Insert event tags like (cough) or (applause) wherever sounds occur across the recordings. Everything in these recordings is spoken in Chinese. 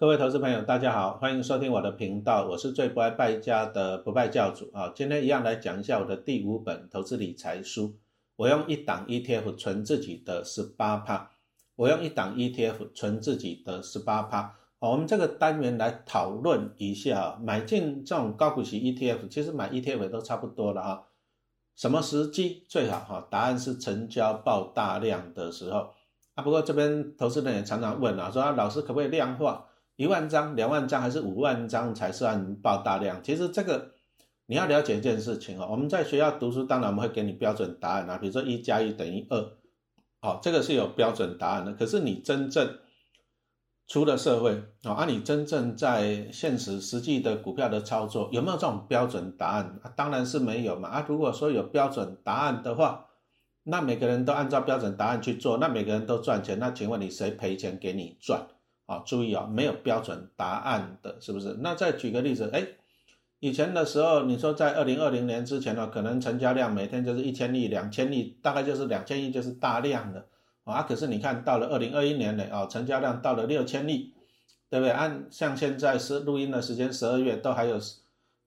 各位投资朋友，大家好，欢迎收听我的频道，我是最不爱败家的不败教主啊。今天一样来讲一下我的第五本投资理财书。我用一档 ETF 存自己的十八趴，我用一档 ETF 存自己的十八趴。好，我们这个单元来讨论一下，买进这种高股息 ETF，其实买 ETF 都差不多了哈。什么时机最好哈？答案是成交爆大量的时候啊。不过这边投资人也常常问啊，说老师可不可以量化？一万张、两万张还是五万张才算爆大量？其实这个你要了解一件事情哦。我们在学校读书，当然我们会给你标准答案啊，比如说一加一等于二，好，这个是有标准答案的。可是你真正出了社会啊，你真正在现实实际的股票的操作，有没有这种标准答案？当然是没有嘛。啊，如果说有标准答案的话，那每个人都按照标准答案去做，那每个人都赚钱，那请问你谁赔钱给你赚？啊，注意啊，没有标准答案的，是不是？那再举个例子，哎，以前的时候，你说在二零二零年之前呢，可能成交量每天就是一千亿、两千亿，大概就是两千亿就是大量的啊。可是你看到了二零二一年呢，啊，成交量到了六千亿，对不对？按像现在是录音的时间，十二月都还有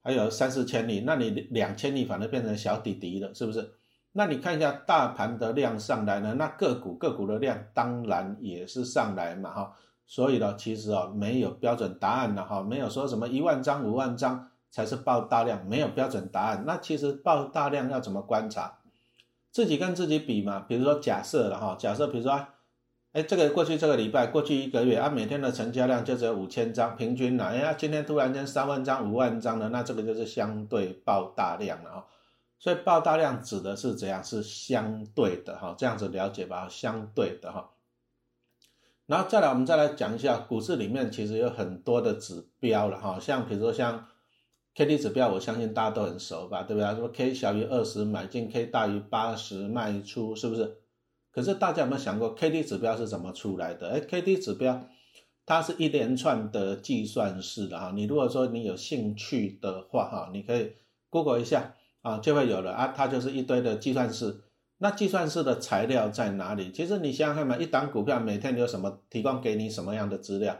还有三四千亿，那你两千亿反而变成小弟弟了，是不是？那你看一下大盘的量上来呢，那个股个股的量当然也是上来嘛，哈。所以呢，其实啊，没有标准答案的哈，没有说什么一万张、五万张才是爆大量，没有标准答案。那其实爆大量要怎么观察？自己跟自己比嘛。比如说假设了哈，假设比如说，哎，这个过去这个礼拜、过去一个月啊，每天的成交量就只有五千张，平均了，哎呀，今天突然间三万张、五万张了，那这个就是相对爆大量了哈。所以爆大量指的是怎样？是相对的哈，这样子了解吧？相对的哈。然后再来，我们再来讲一下股市里面其实有很多的指标了哈，像比如说像 K D 指标，我相信大家都很熟吧，对不对？说 K 小于二十买进，K 大于八十卖出，是不是？可是大家有没有想过 K D 指标是怎么出来的？哎，K D 指标它是一连串的计算式的哈，你如果说你有兴趣的话哈，你可以 Google 一下啊，就会有了啊，它就是一堆的计算式。那计算式的材料在哪里？其实你想想看嘛，一档股票每天有什么提供给你什么样的资料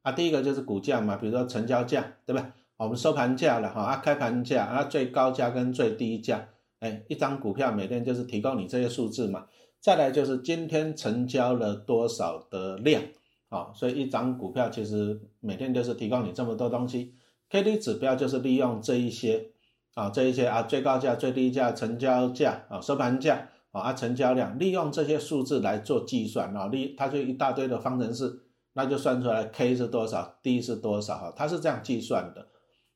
啊？第一个就是股价嘛，比如说成交价，对吧？我们收盘价了哈，啊开盘价啊最高价跟最低价，哎，一张股票每天就是提供你这些数字嘛。再来就是今天成交了多少的量啊？所以一张股票其实每天就是提供你这么多东西。K D 指标就是利用这一些。啊，这一些啊，最高价、最低价、成交价啊、收盘价啊、啊成交量，利用这些数字来做计算啊，利它就一大堆的方程式，那就算出来 K 是多少，D 是多少哈，它是这样计算的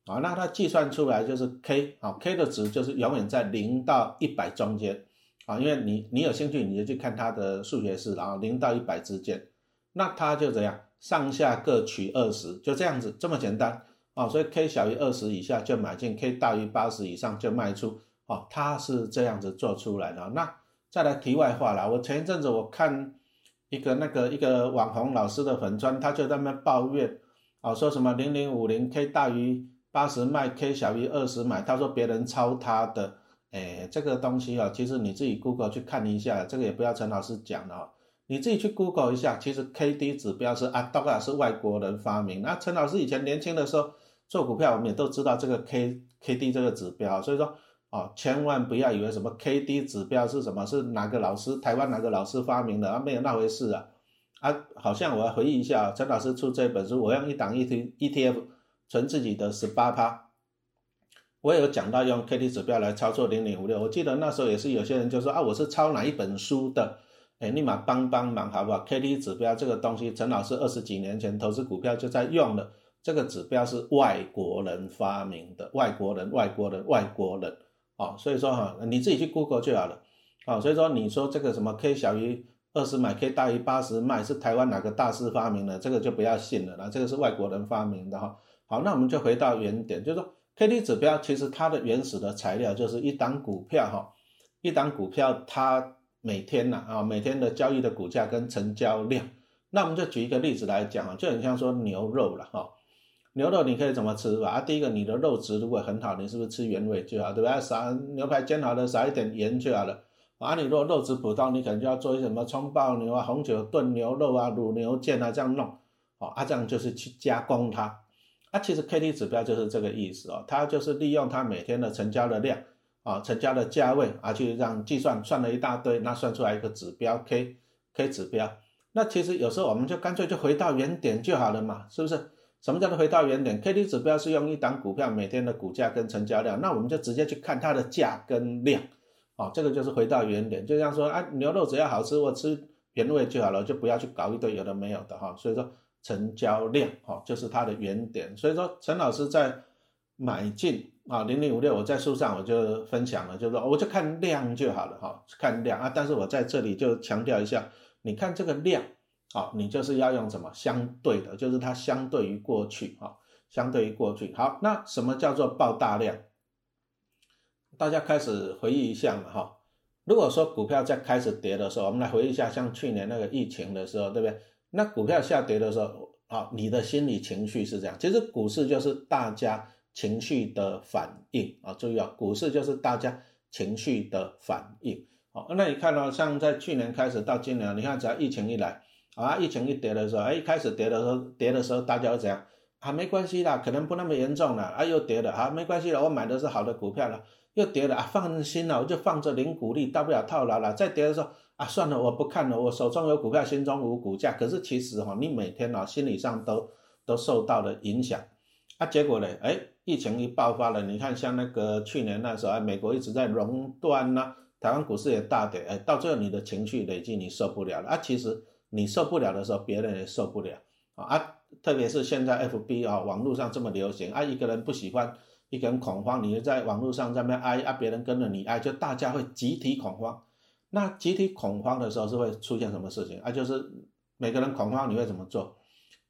啊，那它计算出来就是 K 啊，K 的值就是永远在零到一百中间啊，因为你你有兴趣你就去看它的数学式，然后零到一百之间，那它就怎样，上下各取二十，就这样子，这么简单。哦，所以 K 小于二十以下就买进，K 大于八十以上就卖出。哦，它是这样子做出来的。那再来题外话啦，我前一阵子我看一个那个一个网红老师的粉砖，他就在那抱怨，哦，说什么零零五零 K 大于八十卖，K 小于二十买，他说别人抄他的。哎，这个东西啊，其实你自己 Google 去看一下，这个也不要陈老师讲了。你自己去 Google 一下，其实 K D 指标是啊，大概是外国人发明。那陈老师以前年轻的时候。做股票，我们也都知道这个 K K D 这个指标，所以说哦，千万不要以为什么 K D 指标是什么，是哪个老师台湾哪个老师发明的啊？没有那回事啊！啊，好像我要回忆一下啊，陈老师出这本书，我用一档 E T E T F 存自己的十八趴，我有讲到用 K D 指标来操作零零五六。我记得那时候也是有些人就说啊，我是抄哪一本书的？哎，立马帮帮忙好不好？K D 指标这个东西，陈老师二十几年前投资股票就在用了。这个指标是外国人发明的，外国人，外国人，外国人，哦，所以说哈，你自己去 Google 就好了，哦，所以说你说这个什么 K 小于二十买，K 大于八十卖，是台湾哪个大师发明的？这个就不要信了啦，这个是外国人发明的哈。好，那我们就回到原点，就是说 K D 指标其实它的原始的材料就是一档股票哈，一档股票它每天呐啊每天的交易的股价跟成交量，那我们就举一个例子来讲啊，就很像说牛肉了哈。牛肉你可以怎么吃吧？啊，第一个你的肉质如果很好，你是不是吃原味就好，对吧？撒牛排煎好了，撒一点盐就好了。啊，你如果肉质普通，你可能就要做一些什么葱爆牛啊、红酒炖牛肉啊、卤牛腱啊这样弄。哦，啊这样就是去加工它，啊其实 K D 指标就是这个意思哦，它就是利用它每天的成交的量啊，成交的价位啊，去让计算算了一大堆，那算出来一个指标 K K 指标，那其实有时候我们就干脆就回到原点就好了嘛，是不是？什么叫做回到原点？K D 指标是用一档股票每天的股价跟成交量，那我们就直接去看它的价跟量，哦，这个就是回到原点。就像说啊，牛肉只要好吃，我吃原味就好了，就不要去搞一堆有的没有的哈。所以说成交量哈就是它的原点。所以说陈老师在买进啊零零五六，我在书上我就分享了，就是说我就看量就好了哈，看量啊。但是我在这里就强调一下，你看这个量。好，你就是要用什么相对的，就是它相对于过去，哈，相对于过去。好，那什么叫做爆大量？大家开始回忆一下嘛，哈。如果说股票在开始跌的时候，我们来回忆一下，像去年那个疫情的时候，对不对？那股票下跌的时候，好，你的心理情绪是这样。其实股市就是大家情绪的反应啊，注意啊，股市就是大家情绪的反应。好，那你看到像在去年开始到今年，你看只要疫情一来。啊，疫情一跌的时候，哎，一开始跌的时候，跌的时候大家会怎样？啊，没关系啦，可能不那么严重了。啊，又跌了，啊，没关系了，我买的是好的股票了，又跌了，啊，放心了，我就放着零股利，大不了套牢了。再跌的时候，啊，算了，我不看了，我手中有股票，心中无股价。可是其实哈，你每天啊，心理上都都受到了影响。啊，结果呢，哎，疫情一爆发了，你看像那个去年那时候，哎，美国一直在熔断呐，台湾股市也大跌，哎，到最后你的情绪累积，你受不了了。啊，其实。你受不了的时候，别人也受不了啊！特别是现在 F B 啊，网络上这么流行啊，一个人不喜欢，一个人恐慌，你就在网络上在那哀啊，别人跟着你哀，就大家会集体恐慌。那集体恐慌的时候是会出现什么事情啊？就是每个人恐慌，你会怎么做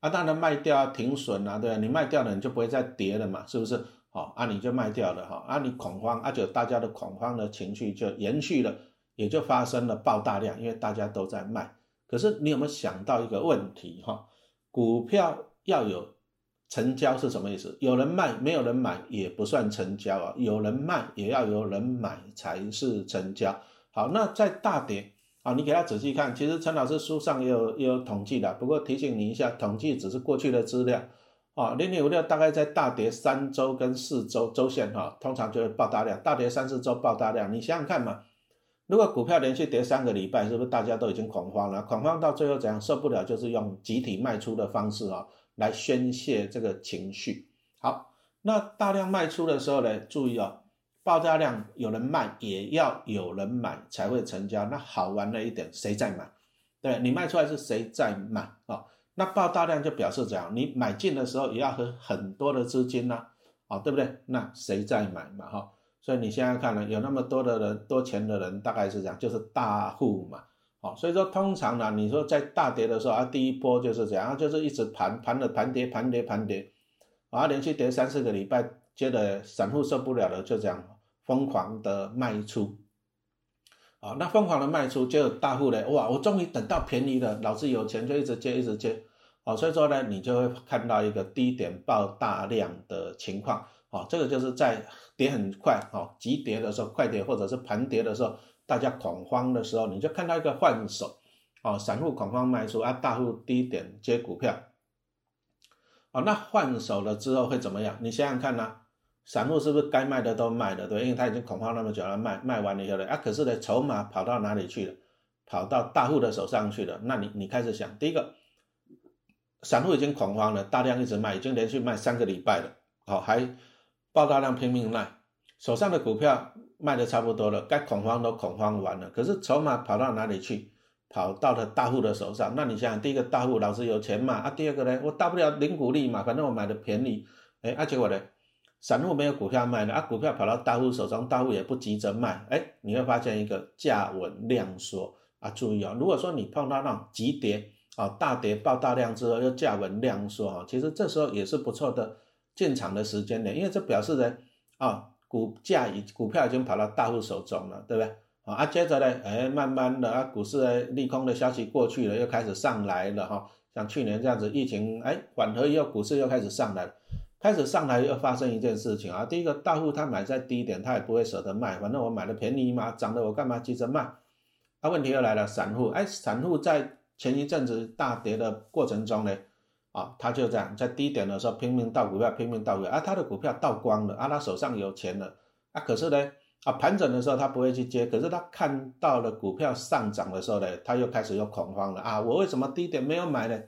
啊？当然卖掉啊停损啊，对吧？你卖掉了，你就不会再跌了嘛，是不是？好啊，你就卖掉了哈啊，你恐慌啊，就大家的恐慌的情绪就延续了，也就发生了爆大量，因为大家都在卖。可是你有没有想到一个问题哈？股票要有成交是什么意思？有人卖，没有人买也不算成交啊。有人卖，也要有人买才是成交。好，那在大跌啊，你给他仔细看，其实陈老师书上也有也有统计的，不过提醒你一下，统计只是过去的资料啊。零零五六大概在大跌三周跟四周周线哈，通常就会爆大量，大跌三四周爆大量，你想想看嘛。如果股票连续跌三个礼拜，是不是大家都已经恐慌了？恐慌到最后怎样受不了，就是用集体卖出的方式啊，来宣泄这个情绪。好，那大量卖出的时候呢，注意哦，爆炸量有人卖，也要有人买才会成交。那好玩的一点，谁在买？对你卖出来是谁在买啊？那爆大量就表示怎样？你买进的时候也要和很多的资金呢，啊，对不对？那谁在买嘛？哈。所以你现在看呢，有那么多的人多钱的人，大概是这样，就是大户嘛，好，所以说通常呢，你说在大跌的时候啊，第一波就是这样，就是一直盘盘的盘跌盘跌盘跌，啊，连续跌三四个礼拜，接着散户受不了了，就这样疯狂的卖出，啊，那疯狂的卖出，就大户呢，哇，我终于等到便宜了，老子有钱就一直接一直接，好，所以说呢，你就会看到一个低点爆大量的情况。好，这个就是在跌很快，哦，急跌的时候，快跌或者是盘跌的时候，大家恐慌的时候，你就看到一个换手，哦，散户恐慌卖出啊，大户低点接股票，哦，那换手了之后会怎么样？你想想看呐，散户是不是该卖的都卖了，对，因为他已经恐慌那么久了，卖卖完了以后呢，啊，可是呢，筹码跑到哪里去了？跑到大户的手上去了，那你你开始想，第一个，散户已经恐慌了，大量一直卖，已经连续卖三个礼拜了，好，还。爆大量拼命卖，手上的股票卖的差不多了，该恐慌都恐慌完了。可是筹码跑到哪里去？跑到了大户的手上。那你想想，第一个大户老是有钱嘛？啊，第二个呢？我大不了零股利嘛，反正我买的便宜。哎，啊，结果呢？散户没有股票卖了，啊，股票跑到大户手中，大户也不急着卖。哎，你会发现一个价稳量缩啊。注意啊，如果说你碰到那种急跌啊，大跌爆大量之后又价稳量缩啊，其实这时候也是不错的。进场的时间点，因为这表示呢，啊，股价已股票已经跑到大户手中了，对不对？啊，接着呢，哎，慢慢的啊，股市呢利空的消息过去了，又开始上来了哈。像去年这样子，疫情哎缓和以后，股市又开始上来了，开始上来又发生一件事情啊。第一个，大户他买在低点，他也不会舍得卖，反正我买的便宜嘛，涨的我干嘛急着卖？啊，问题又来了，散户哎，散户在前一阵子大跌的过程中呢？啊，他就这样在低点的时候拼命倒股票，拼命倒股票，啊，他的股票倒光了，啊，他手上有钱了，啊，可是呢，啊，盘整的时候他不会去接，可是他看到了股票上涨的时候呢，他又开始又恐慌了，啊，我为什么低点没有买呢？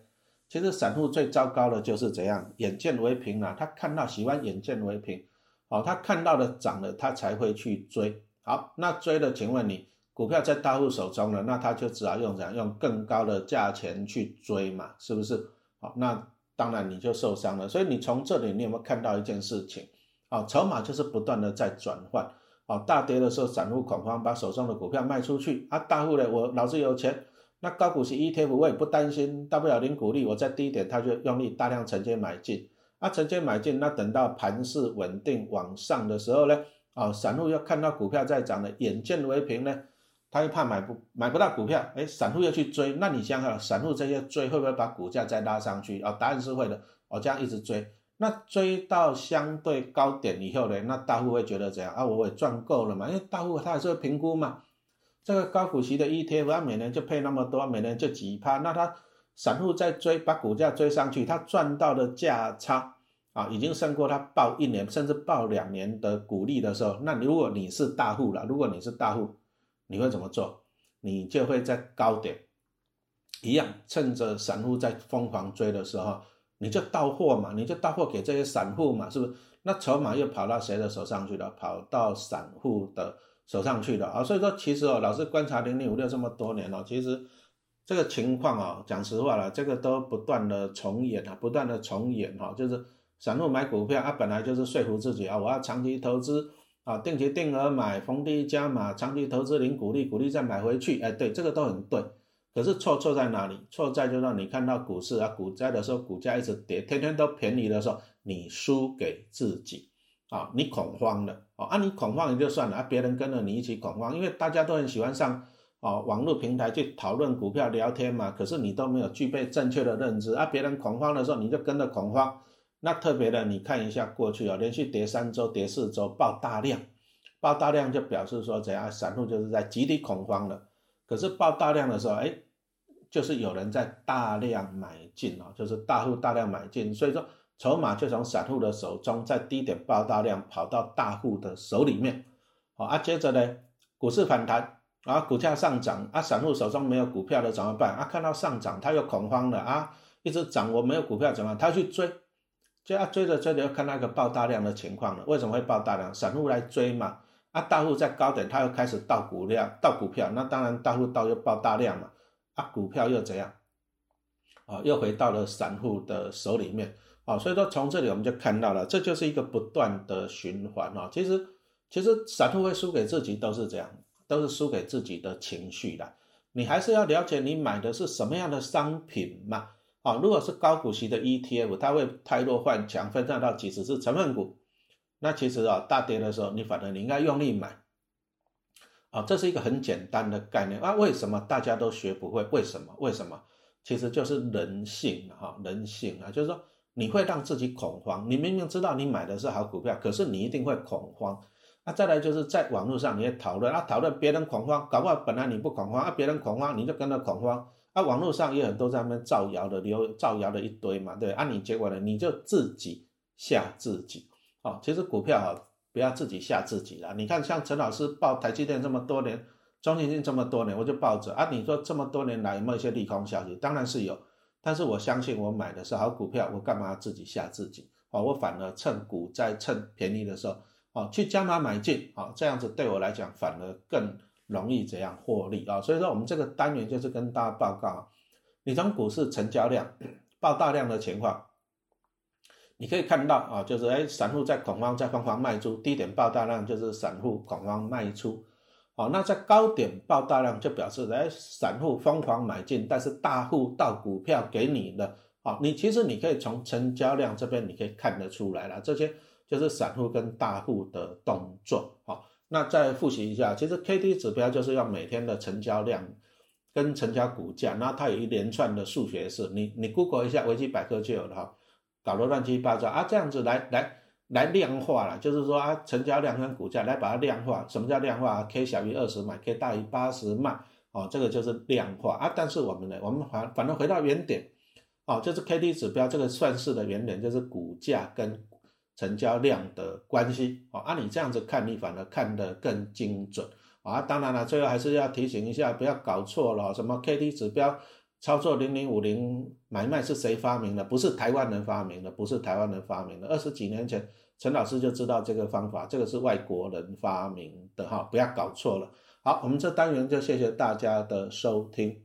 其实散户最糟糕的就是怎样，眼见为凭啊，他看到喜欢眼见为凭，哦，他看到了涨了，他才会去追，好，那追了，请问你？股票在大户手中了，那他就只好用怎样用更高的价钱去追嘛，是不是？好，那当然你就受伤了。所以你从这里你有没有看到一件事情？啊，筹码就是不断的在转换。啊，大跌的时候散户恐慌，把手中的股票卖出去。啊，大户呢，我老子有钱，那高股息 ETF 我也不担心，大不了零股利，我在低点他就用力大量承接买进。啊，承接买进，那等到盘势稳定往上的时候呢？啊，散户要看到股票在涨了，眼见为凭呢？他又怕买不买不到股票，哎，散户又去追，那你想想，散户这些追会不会把股价再拉上去？哦，答案是会的。哦，这样一直追，那追到相对高点以后呢，那大户会觉得怎样啊？我也赚够了嘛，因为大户他也是会评估嘛。这个高股息的 ETF，他每年就配那么多，每年就几趴，那他散户在追，把股价追上去，他赚到的价差啊，已经胜过他报一年甚至报两年的股利的时候，那如果你是大户了，如果你是大户。你会怎么做？你就会在高点一样，趁着散户在疯狂追的时候，你就到货嘛，你就到货给这些散户嘛，是不是？那筹码又跑到谁的手上去了？跑到散户的手上去了啊！所以说，其实哦，老师观察零零五六这么多年了，其实这个情况哦，讲实话了，这个都不断的重演啊，不断的重演哈，就是散户买股票，啊本来就是说服自己啊，我要长期投资。啊，定期定额买，逢低加码，长期投资零股利，股利再买回去，哎，对，这个都很对。可是错错在哪里？错在就让你看到股市啊，股灾的时候，股价一直跌，天天都便宜的时候，你输给自己啊，你恐慌了啊，你恐慌也就算了啊，别人跟着你一起恐慌，因为大家都很喜欢上啊网络平台去讨论股票聊天嘛，可是你都没有具备正确的认知啊，别人恐慌的时候，你就跟着恐慌。那特别的，你看一下过去啊，连续跌三周、跌四周，爆大量，爆大量就表示说怎样？散户就是在集体恐慌了。可是爆大量的时候，哎，就是有人在大量买进啊，就是大户大量买进，所以说筹码就从散户的手中在低点爆大量，跑到大户的手里面。好啊，接着呢，股市反弹啊，股价上涨啊，散户手中没有股票了怎么办？啊，看到上涨他又恐慌了啊，一直涨我没有股票怎么？他去追。就要追着追着，又看那个爆大量的情况了。为什么会爆大量？散户来追嘛，啊，大户在高点，他又开始倒股量、倒股票，那当然大户倒又爆大量嘛，啊，股票又怎样？啊，又回到了散户的手里面，啊，所以说从这里我们就看到了，这就是一个不断的循环啊。其实，其实散户会输给自己都是这样，都是输给自己的情绪的。你还是要了解你买的是什么样的商品嘛。啊，如果是高股息的 ETF，它会太弱换强，分散到几十只成分股。那其实啊，大跌的时候，你反而你应该用力买。啊，这是一个很简单的概念啊。为什么大家都学不会？为什么？为什么？其实就是人性哈，人性啊，就是说你会让自己恐慌。你明明知道你买的是好股票，可是你一定会恐慌。那再来就是在网络上你也讨论啊，讨论别人恐慌，搞不好本来你不恐慌啊，别人恐慌你就跟着恐慌。啊，网络上也很多在那边造谣的，流造谣的一堆嘛，对，啊，你结果呢，你就自己吓自己，哦，其实股票啊，不要自己吓自己啦。你看，像陈老师报台积电这么多年，中信金这么多年，我就抱着啊，你说这么多年来有没有一些利空消息？当然是有，但是我相信我买的是好股票，我干嘛自己吓自己？哦，我反而趁股灾趁便宜的时候，哦，去加码买进，哦，这样子对我来讲反而更。容易怎样获利啊？所以说我们这个单元就是跟大家报告啊，你从股市成交量 (clears throat) 爆大量的情况，你可以看到啊，就是哎，散户在恐慌，在疯狂卖出，低点爆大量就是散户恐慌卖出，好，那在高点爆大量就表示哎，散户疯狂买进，但是大户到股票给你的，好，你其实你可以从成交量这边你可以看得出来了，这些就是散户跟大户的动作，好。那再复习一下，其实 K D 指标就是要每天的成交量跟成交股价，那它有一连串的数学式，你你 Google 一下维基百科就有了哈，搞得乱七八糟啊，这样子来来来量化了，就是说啊，成交量跟股价来把它量化，什么叫量化？K 小于二十买，K 大于八十卖，哦，这个就是量化啊。但是我们呢，我们反反正回到原点，哦，就是 K D 指标这个算式的原点就是股价跟成交量的关系。哦，按你这样子看，你反而看得更精准。啊，当然了，最后还是要提醒一下，不要搞错了。什么 K D 指标操作零零五零买卖是谁发明的？不是台湾人发明的，不是台湾人发明的。二十几年前，陈老师就知道这个方法，这个是外国人发明的哈，不要搞错了。好，我们这单元就谢谢大家的收听。